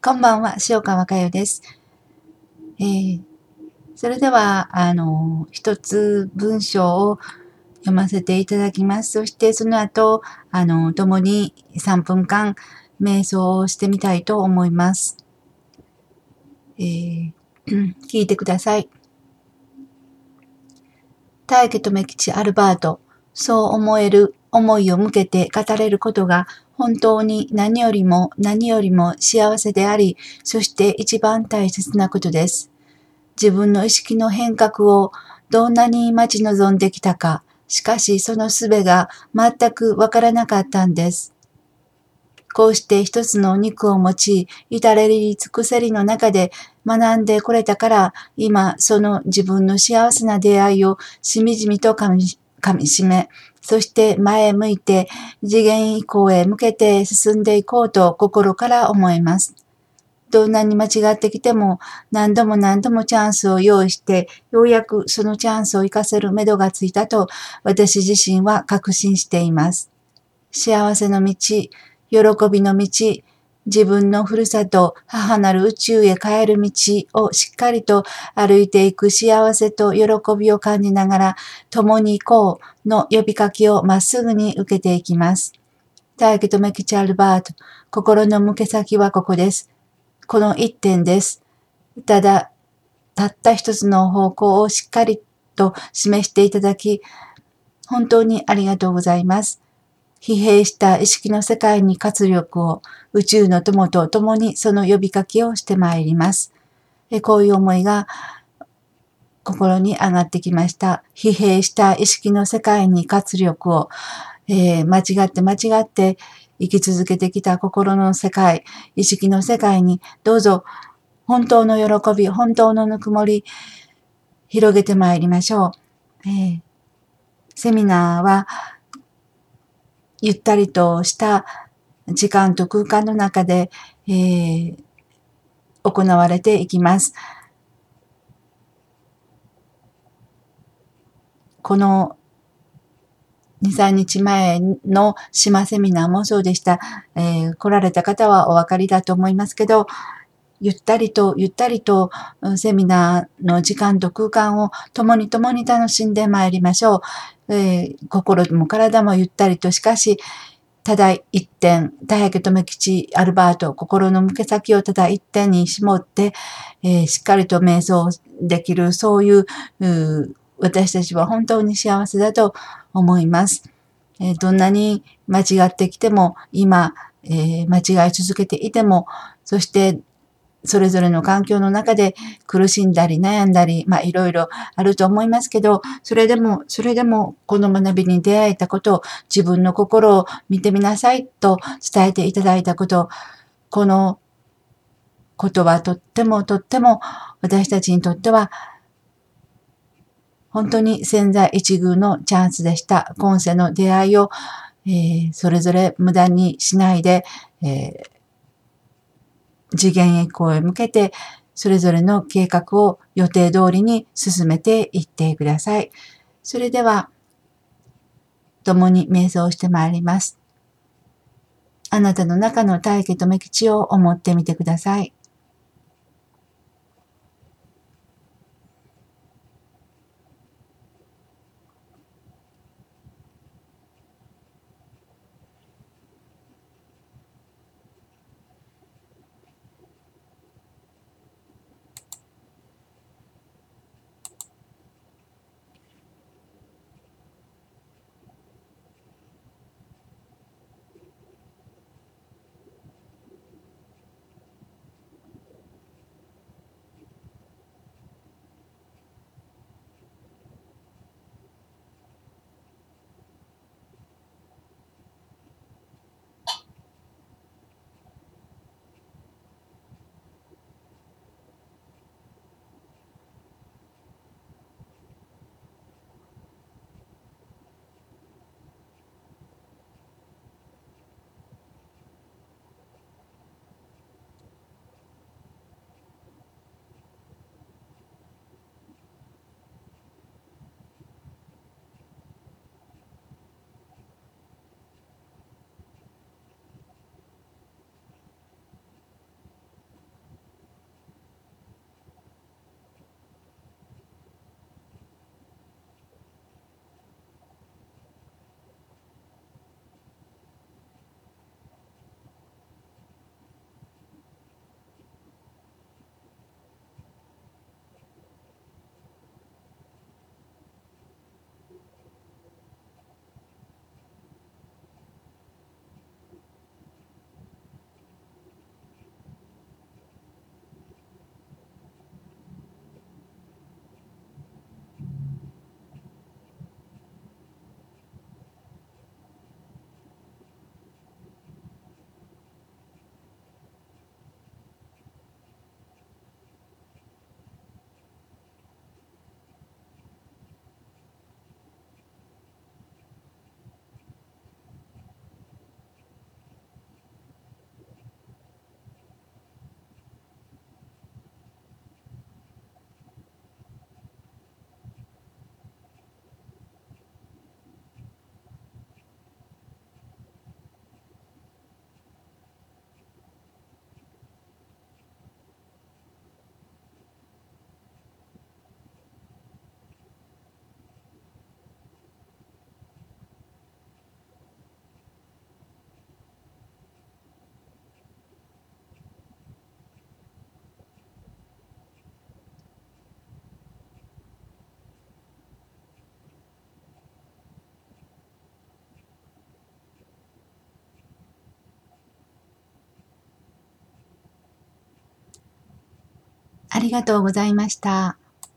こんばんは、塩川佳代です。えー、それでは、あの、一つ文章を読ませていただきます。そしてその後、あの、共に3分間瞑想をしてみたいと思います。えー、聞いてください。大家留吉アルバート、そう思える思いを向けて語れることが本当に何よりも何よりも幸せであり、そして一番大切なことです。自分の意識の変革をどんなに待ち望んできたか、しかしその術が全くわからなかったんです。こうして一つのお肉を持ち、至れり尽くせりの中で学んでこれたから、今その自分の幸せな出会いをしみじみとかみかみしめ、そして前向いて次元以降へ向けて進んでいこうと心から思います。どんなに間違ってきても何度も何度もチャンスを用意してようやくそのチャンスを活かせる目処がついたと私自身は確信しています。幸せの道、喜びの道、自分のふるさと、母なる宇宙へ帰る道をしっかりと歩いていく幸せと喜びを感じながら、共に行こうの呼びかけをまっすぐに受けていきます。大気とメキチャルバート、心の向け先はここです。この一点です。ただ、たった一つの方向をしっかりと示していただき、本当にありがとうございます。疲弊した意識の世界に活力を宇宙の友と共にその呼びかけをしてまいります。こういう思いが心に上がってきました。疲弊した意識の世界に活力を、えー、間違って間違って生き続けてきた心の世界、意識の世界にどうぞ本当の喜び、本当のぬくもり、広げてまいりましょう。えー、セミナーはゆったりとした時間と空間の中で、えー、行われていきます。この2、3日前の島セミナーもそうでした。えー、来られた方はお分かりだと思いますけど、ゆったりと、ゆったりと、セミナーの時間と空間を共に共に楽しんでまいりましょう。えー、心も体もゆったりと、しかし、ただ一点、大白留吉アルバート、心の向け先をただ一点に絞って、えー、しっかりと瞑想できる、そういう私たちは本当に幸せだと思います。えー、どんなに間違ってきても、今、えー、間違い続けていても、そしてそれぞれの環境の中で苦しんだり悩んだり、まあいろいろあると思いますけど、それでも、それでもこの学びに出会えたことを自分の心を見てみなさいと伝えていただいたこと、このことはとってもとっても私たちにとっては本当に潜在一遇のチャンスでした。今世の出会いを、えー、それぞれ無駄にしないで、えー次元へ行へ向けて、それぞれの計画を予定通りに進めていってください。それでは、共に瞑想してまいります。あなたの中の大気とめ吉を思ってみてください。ありがとうございました。